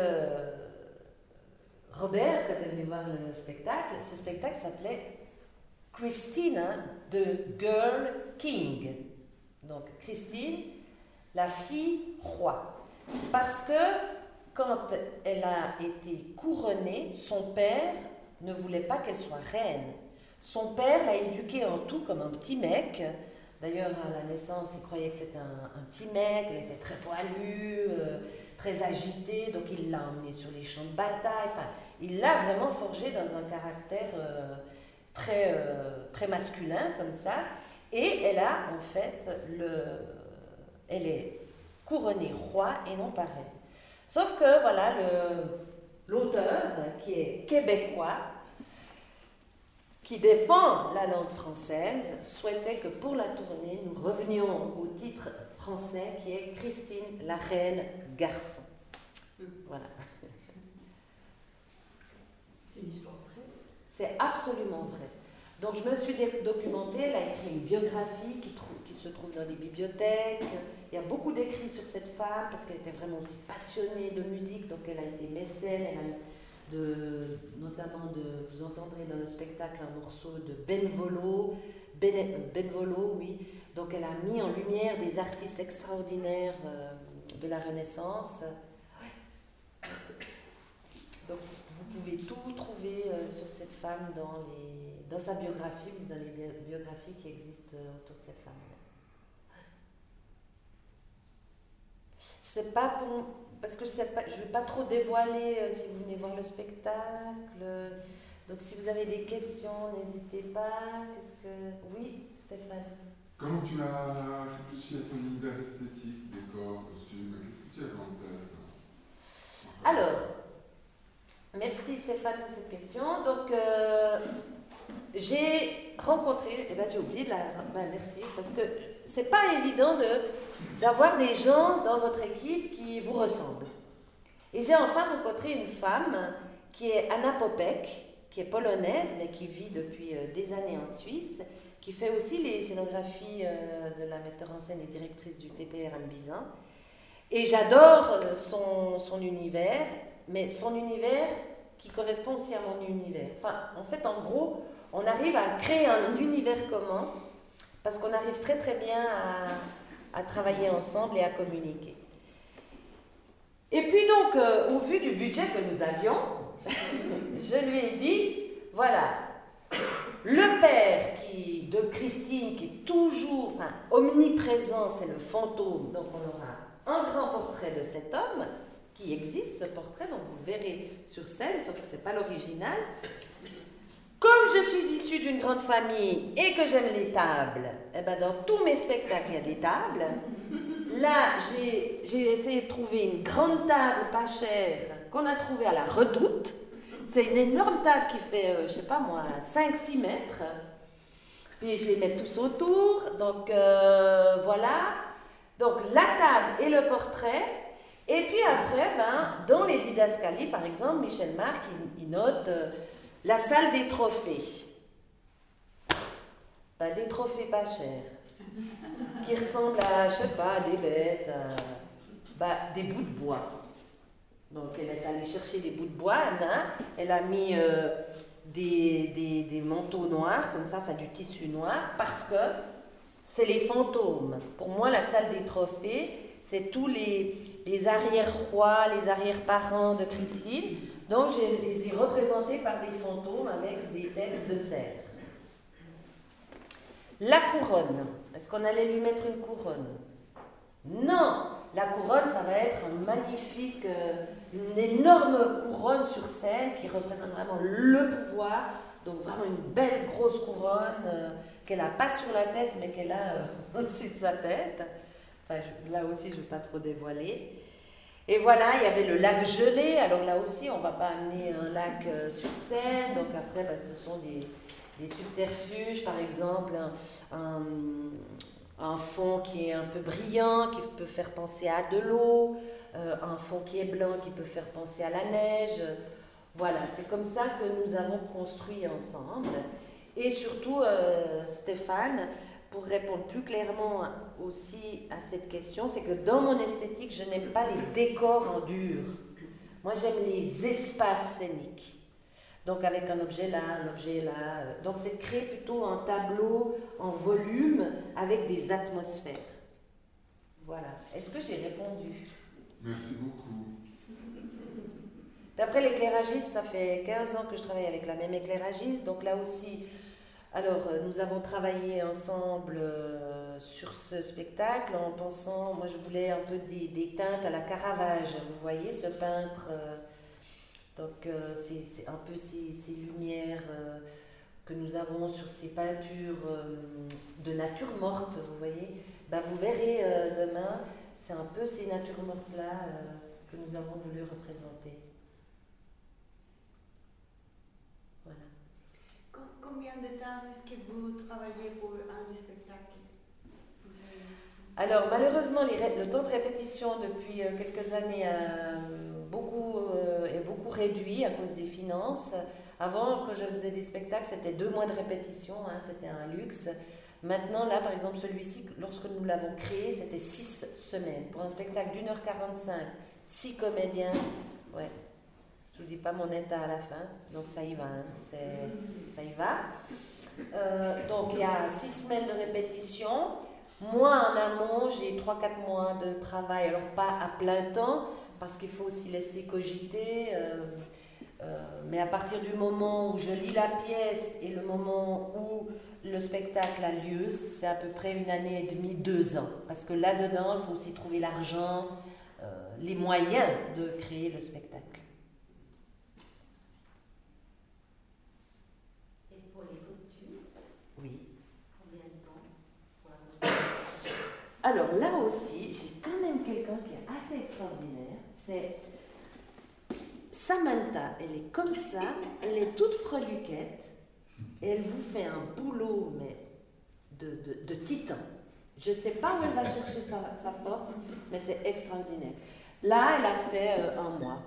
Robert, quand est venu voir le spectacle, ce spectacle s'appelait Christina, the Girl King. Donc Christine, la fille roi. Parce que quand elle a été couronnée, son père ne voulait pas qu'elle soit reine. Son père l'a éduquée en tout comme un petit mec. D'ailleurs, à la naissance, il croyait que c'était un, petit mec, elle était très poilue, euh, très agitée, donc il l'a emmenée sur les champs de bataille. Enfin, il l'a vraiment forgée dans un caractère euh, très, euh, très masculin, comme ça. Et elle a, en fait, le... elle est couronnée roi et non pas reine. Sauf que, voilà, l'auteur, qui est québécois, qui défend la langue française, souhaitait que pour la tournée, nous revenions au titre français qui est Christine la reine garçon. Voilà. C'est une histoire vraie C'est absolument vrai. Donc je me suis documentée, elle a écrit une biographie qui, qui se trouve dans des bibliothèques. Il y a beaucoup d'écrits sur cette femme parce qu'elle était vraiment aussi passionnée de musique, donc elle a été mécène, elle a de, notamment de, vous entendrez dans le spectacle un morceau de Benvolo, ben, Benvolo, oui. Donc elle a mis en lumière des artistes extraordinaires euh, de la Renaissance. Donc vous pouvez tout trouver euh, sur cette femme dans, les, dans sa biographie ou dans les biographies qui existent euh, autour de cette femme. Je sais pas pour, parce que je ne vais pas trop dévoiler euh, si vous venez voir le spectacle. Donc si vous avez des questions, n'hésitez pas. Qu'est-ce que oui, Stéphane. Comment tu as réfléchi à ton univers esthétique, décor, costume Qu'est-ce que tu as en tête Alors, merci Stéphane pour cette question. Donc euh, j'ai rencontré, eh ben j'ai oublié de la, ben, merci parce que c'est pas évident de d'avoir des gens dans votre équipe qui vous ressemblent. Et j'ai enfin rencontré une femme qui est Anna Popek, qui est polonaise, mais qui vit depuis euh, des années en Suisse, qui fait aussi les scénographies euh, de la metteur en scène et directrice du TPR Anne Bizin. Et j'adore euh, son, univers, mais son univers qui correspond aussi à mon univers. En fait, en gros, on arrive à créer un univers commun parce qu'on arrive très très bien à, travailler ensemble et à communiquer. Et puis donc, euh, au vu du budget que nous avions, <laughs> je lui ai dit, voilà, le père de Christine, qui est toujours, omniprésent, c'est le fantôme, donc on aura un grand portrait de cet homme, qui existe ce portrait, donc vous le verrez sur scène, sauf que ce n'est pas l'original. Comme je suis issue d'une grande famille et que j'aime les tables, eh ben dans tous mes spectacles, il y a des tables. Là, j'ai essayé de trouver une grande table pas chère qu'on a trouvée à la redoute. C'est une énorme table qui fait, je euh, je sais pas moi, 5-6 mètres. Puis je les mets tous autour. Donc euh, voilà. Donc la table et le portrait. Et puis après, ben, dans les didascalies, par exemple, Michel Marc, il, note. Euh, la salle des trophées. Bah, des trophées pas chers. Qui ressemblent à, je sais pas, des bêtes, bah, des bouts de bois. Donc elle est allée chercher des bouts de bois, Anna. Elle a mis euh, des, des, manteaux noirs, comme ça, enfin du tissu noir, parce que c'est les fantômes. Pour moi, la salle des trophées, c'est tous les, les arrière-rois, les arrière-parents de Christine. Donc je les ai représentés par des fantômes avec des têtes de cerf. La couronne. Est-ce qu'on allait lui mettre une couronne? Non La couronne, ça va être un magnifique, euh, une énorme couronne sur scène qui représente vraiment le pouvoir. Donc vraiment une belle grosse couronne euh, qu'elle n'a pas sur la tête, mais qu'elle a euh, <laughs> au-dessus de sa tête. Là aussi, je ne vais pas trop dévoiler. Et voilà, il y avait le lac gelé. Alors là aussi, on ne va pas amener un lac euh, sur scène. Donc après, bah, ce sont des, subterfuges, par exemple, un, fond qui est un peu brillant, qui peut faire penser à de l'eau, euh, un fond qui est blanc, qui peut faire penser à la neige. Voilà, c'est comme ça que nous avons construit ensemble. Et surtout, euh, Stéphane, pour répondre plus clairement aussi à cette question, c'est que dans mon esthétique, je n'aime pas les décors en dur. Moi, j'aime les espaces scéniques. Donc avec un objet là, un objet là. Donc c'est de créer plutôt un tableau en volume avec des atmosphères. Voilà. Est-ce que j'ai répondu? Merci beaucoup. D'après l'éclairagiste, ça fait 15 ans que je travaille avec la même éclairagiste. Donc là aussi, alors euh, nous avons travaillé ensemble euh, sur ce spectacle en pensant, moi je voulais un peu des, teintes à la Caravage. Vous voyez ce peintre, euh, donc c'est un peu ces, lumières que nous avons sur ces peintures de nature morte, vous voyez. Ben, vous verrez demain, c'est un peu ces natures mortes-là que nous avons voulu représenter. combien de temps est-ce que vous travaillez pour un spectacle? Alors malheureusement, le temps de répétition depuis euh, quelques années a beaucoup, euh, est beaucoup réduit à cause des finances. Avant, quand je faisais des spectacles, c'était deux mois de répétition, hein, c'était un luxe. Maintenant, là, par exemple, celui-ci, lorsque nous l'avons créé, c'était six semaines. Pour un spectacle d'une heure 45, six comédiens, ouais, je vous dis pas mon état à la fin, donc ça y va, hein. ça y va. Euh, donc il y a six semaines de répétition. Moi en amont, j'ai 3-4 mois de travail, alors pas à plein temps, parce qu'il faut aussi laisser cogiter. Euh, euh, mais à partir du moment où je lis la pièce et le moment où le spectacle a lieu, c'est à peu près une année et demie, deux ans. Parce que là-dedans, il faut aussi trouver l'argent, les moyens de créer le spectacle. Alors là aussi, j'ai quand même quelqu'un qui est assez extraordinaire. C'est Samantha. Elle est comme ça, elle est toute freluquette et elle vous fait un boulot, mais de, titan. Je ne sais pas où elle va chercher sa, force, mais c'est extraordinaire. Là, elle a fait euh, un mois.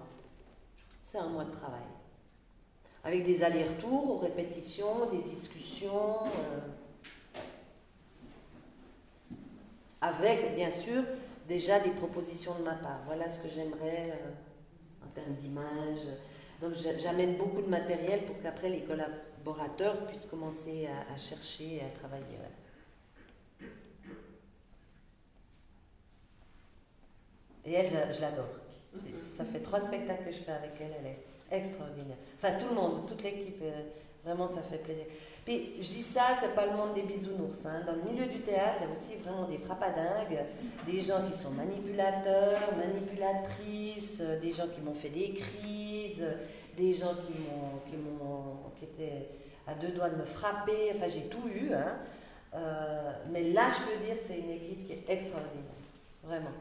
C'est un mois de travail. Avec des allers-retours, répétitions, des discussions. Euh, avec bien sûr déjà des propositions de ma part. Voilà ce que j'aimerais euh, en termes d'image. Donc j'amène beaucoup de matériel pour qu'après les collaborateurs puissent commencer à, chercher et à travailler. Et elle, je, l'adore. Ça fait trois spectacles que je fais avec elle, elle est extraordinaire. Enfin, tout le monde, toute l'équipe, euh, vraiment, ça fait plaisir. Puis je dis ça, c'est pas le monde des bisounours. Hein. Dans le milieu du théâtre, il y a aussi vraiment des frappadingues, des gens qui sont manipulateurs, manipulatrices, des gens qui m'ont fait des crises, des gens qui m'ont, qui m'ont, qui étaient à deux doigts de me frapper. Enfin, j'ai tout eu. Hein. Euh, mais là, je peux dire que c'est une équipe qui est extraordinaire, vraiment,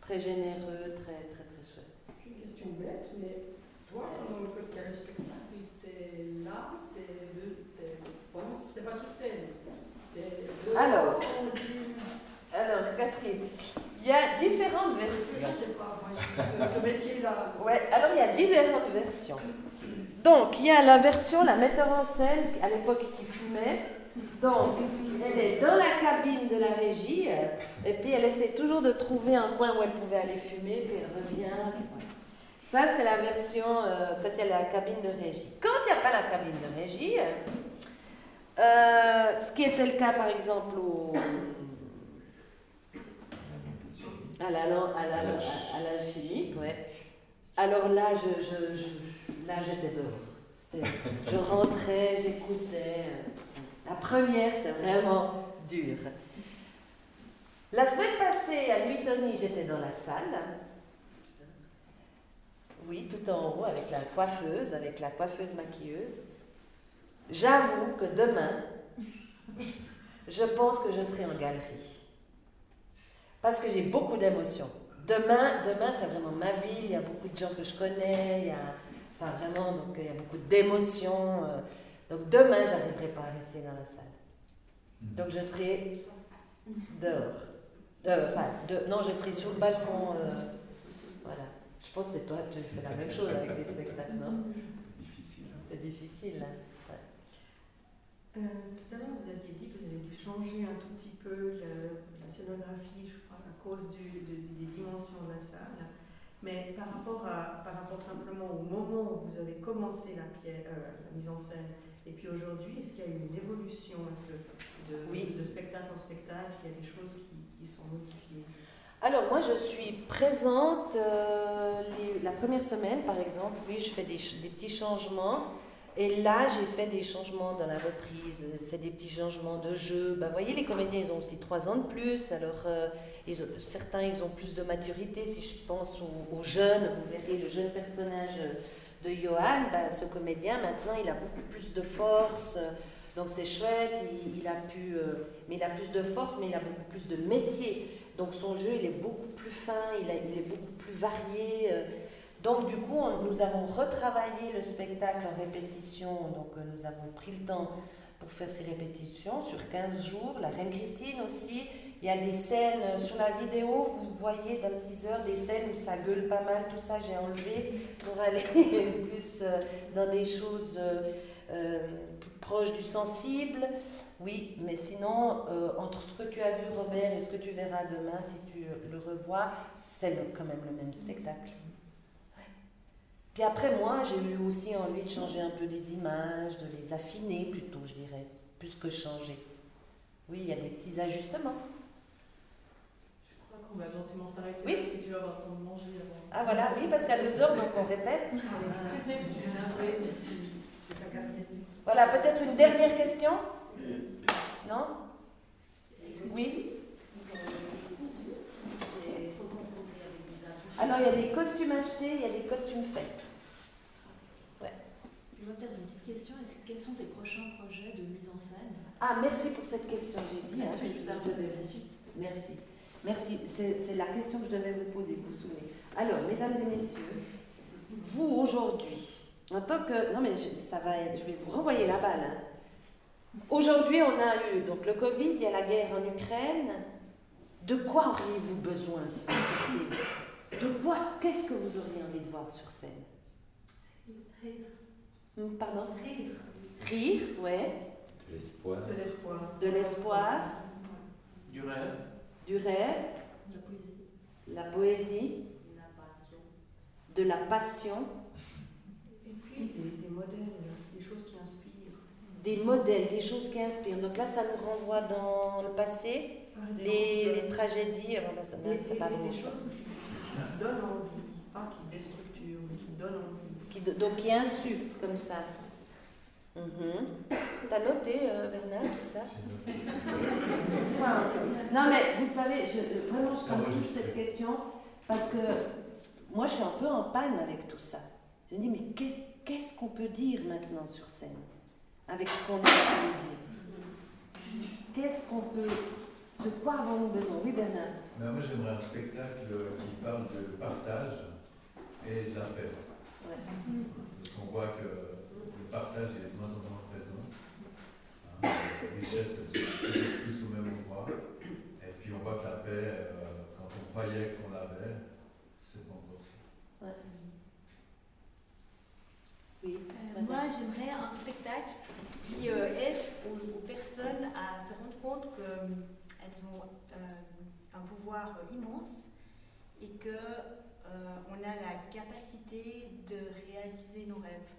très généreux, très très très chouette. J'ai une question bête, mais toi, pendant le spectacle, tu étais là, c'était pas sur scène. Alors, alors, Catherine, il y a différentes versions. Je sais pas, moi, ce, métier-là. Ouais, alors il y a différentes versions. Donc, il y a la version, la metteur en scène, à l'époque qui fumait. Donc, elle est dans la cabine de la régie, et puis elle essaie toujours de trouver un coin où elle pouvait aller fumer, puis elle revient. Ça, c'est la version euh, quand il y a la cabine de régie. Quand il n'y a pas la cabine de régie, euh, ce qui était le cas, par exemple, au, à la, à. Alors là, je, là, j'étais dehors. Je rentrais, j'écoutais. La première, c'est vraiment dur. La semaine passée, à Tony, j'étais dans la salle. Oui, tout en haut, avec la coiffeuse, avec la coiffeuse maquilleuse. J'avoue que demain, je pense que je serai en galerie. Parce que j'ai beaucoup d'émotions. Demain, demain c'est vraiment ma vie, il y a beaucoup de gens que je connais, il y a, enfin vraiment, donc il y a beaucoup d'émotions. Euh. donc demain, j'arriverai pas à rester dans la salle. Donc je serai dehors. Euh, enfin, non, je serai sur le balcon. Euh, voilà. Je pense que c'est toi, tu fais la même chose avec des spectacles, non? Difficile. C'est difficile. Hein. Euh, tout à l'heure, vous aviez dit que vous avez dû changer un tout petit peu la, scénographie, je crois, à cause du, des dimensions de la salle. Mais par rapport, à, par rapport simplement au moment où vous avez commencé la, pièce, euh, la mise en scène, et puis aujourd'hui, est-ce qu'il y a eu une évolution de, oui. de, spectacle en spectacle? Il y a des choses qui, qui sont modifiées? Alors moi je suis présente euh, la première semaine par exemple, oui je fais des, petits changements et là j'ai fait des changements dans la reprise, c'est des petits changements de jeu. Ben, vous voyez les comédiens ils ont aussi trois ans de plus, alors euh, certains ils ont plus de maturité, si je pense aux, jeunes, vous verrez le jeune personnage de Johan, ben, ce comédien maintenant il a beaucoup plus de force. Donc c'est chouette, il, a pu, euh, mais il a plus de force, mais il a beaucoup plus de métier. Donc son jeu, il est beaucoup plus fin, il, il est beaucoup plus varié. Euh. Donc du coup, nous avons retravaillé le spectacle en répétition. Donc euh, nous avons pris le temps pour faire ces répétitions sur 15 jours. La Reine Christine aussi. Il y a des scènes euh, sur la vidéo, vous voyez dans le teaser des scènes où ça gueule pas mal, tout ça j'ai enlevé pour aller <laughs> plus dans des choses proches du sensible. Oui, mais sinon, euh, entre ce que tu as vu, Robert, et ce que tu verras demain, si tu le revois, c'est quand même le même spectacle. Puis après, moi, j'ai eu aussi envie de changer un peu les images, de les affiner plutôt, je dirais, plus que changer. Oui, il y a des petits ajustements. Je crois qu'on va gentiment s'arrêter oui. si tu vas avoir le temps de manger Ah voilà, oui, parce qu'à deux heures, donc on répète. voilà, peut-être une dernière question? Non? Oui Alors, il y a des costumes achetés, il y a des costumes faits. Je peut-être une petite question. quels sont tes prochains projets de mise en scène? Ah, merci pour cette question. J'ai dit la suite, la suite. Merci. Merci. C'est la question que je devais vous poser, vous souvenez. Alors, mesdames et messieurs, vous aujourd'hui, en tant que. Non, mais ça va être, je vais vous renvoyer la balle. Hein. Aujourd'hui, on a eu donc le Covid, il y a la guerre en Ukraine. De quoi auriez-vous besoin si vous sortez De quoi Qu'est-ce que vous auriez envie de voir sur scène? Pardon Rire. Rire, ouais. De l'espoir. De l'espoir. De l'espoir. Du rêve. Du rêve. La poésie. La poésie. La passion. De la passion. Et puis des modèles des modèles, des choses qui inspirent. Donc là, ça nous renvoie dans le passé, les, les, tragédies. Alors là, ça, des, des, choses qui donnent envie, pas qui déstructurent, mais qui donnent envie. Donc qui insufflent comme ça. Mm T'as noté, euh, Bernard, tout ça? Non, mais vous savez, je, vraiment, je sens plus cette question parce que moi, je suis un peu en panne avec tout ça. Je me dis, mais qu'est-ce qu'on peut dire maintenant sur scène avec ce qu'on en vivre. Qu'est-ce qu'on peut. De quoi avons-nous besoin? Oui, Bernard ben, Moi, j'aimerais un spectacle qui parle de partage et de la paix. Qu'on voit que le partage est de moins en moins présent. Hein, les richesses sont plus au même endroit. Et puis on voit que la paix, euh, quand on croyait qu'on l'avait, c'est pas encore ça. Ouais. Euh, moi, j'aimerais un spectacle qui euh, aide aux, personnes à se rendre compte qu'elles ont euh, un pouvoir immense et qu'on a la capacité de réaliser nos rêves.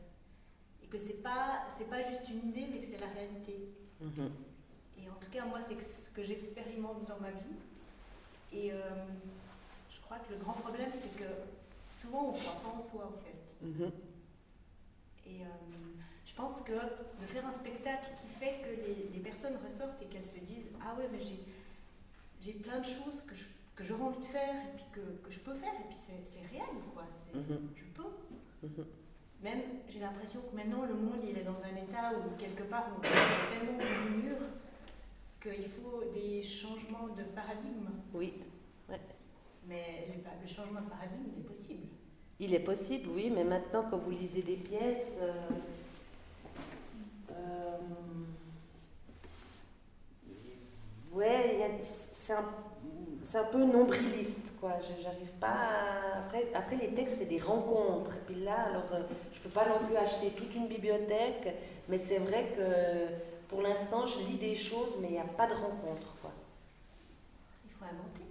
Et que ce n'est pas, pas juste une idée, mais que c'est la réalité. Mhm. Et en tout cas, moi, c'est ce que j'expérimente dans ma vie. Et je crois que le grand problème, c'est que souvent, on ne croit pas en soi, en fait. Mhm. Et euh, je pense que de faire un spectacle qui fait que les, personnes ressortent et qu'elles se disent Ah ouais, mais j'ai plein de choses que je que j'aurais envie de faire et puis que, que, je peux faire et puis c'est réel quoi, mhm. je peux. Mhm. Même j'ai l'impression que maintenant le monde il est dans un état où quelque part on est tellement de mur qu'il faut des changements de paradigme. Oui. Mais le changement de paradigme il est possible. Il est possible, oui, mais maintenant, quand vous lisez des pièces, euh, euh, ouais, c'est un, peu nombriliste, quoi. J'arrive pas. Après, après, les textes, c'est des rencontres. Et puis là, alors, euh, je peux pas non plus acheter toute une bibliothèque, mais c'est vrai que pour l'instant, je lis des choses, mais il n'y a pas de rencontre, quoi. Il faut inventer.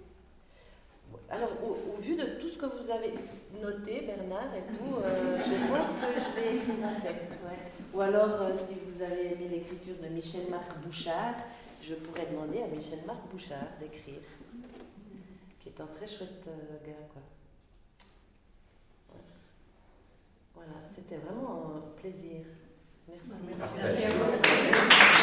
Alors, au, vu de tout ce que vous avez noté, Bernard et tout, euh, je pense que je vais écrire un texte. Ou alors, euh, si vous avez aimé l'écriture de Michel-Marc Bouchard, je pourrais demander à Michel-Marc Bouchard d'écrire. Qui est un très chouette euh, gars. Quoi. Voilà, c'était vraiment un plaisir. Merci. Merci.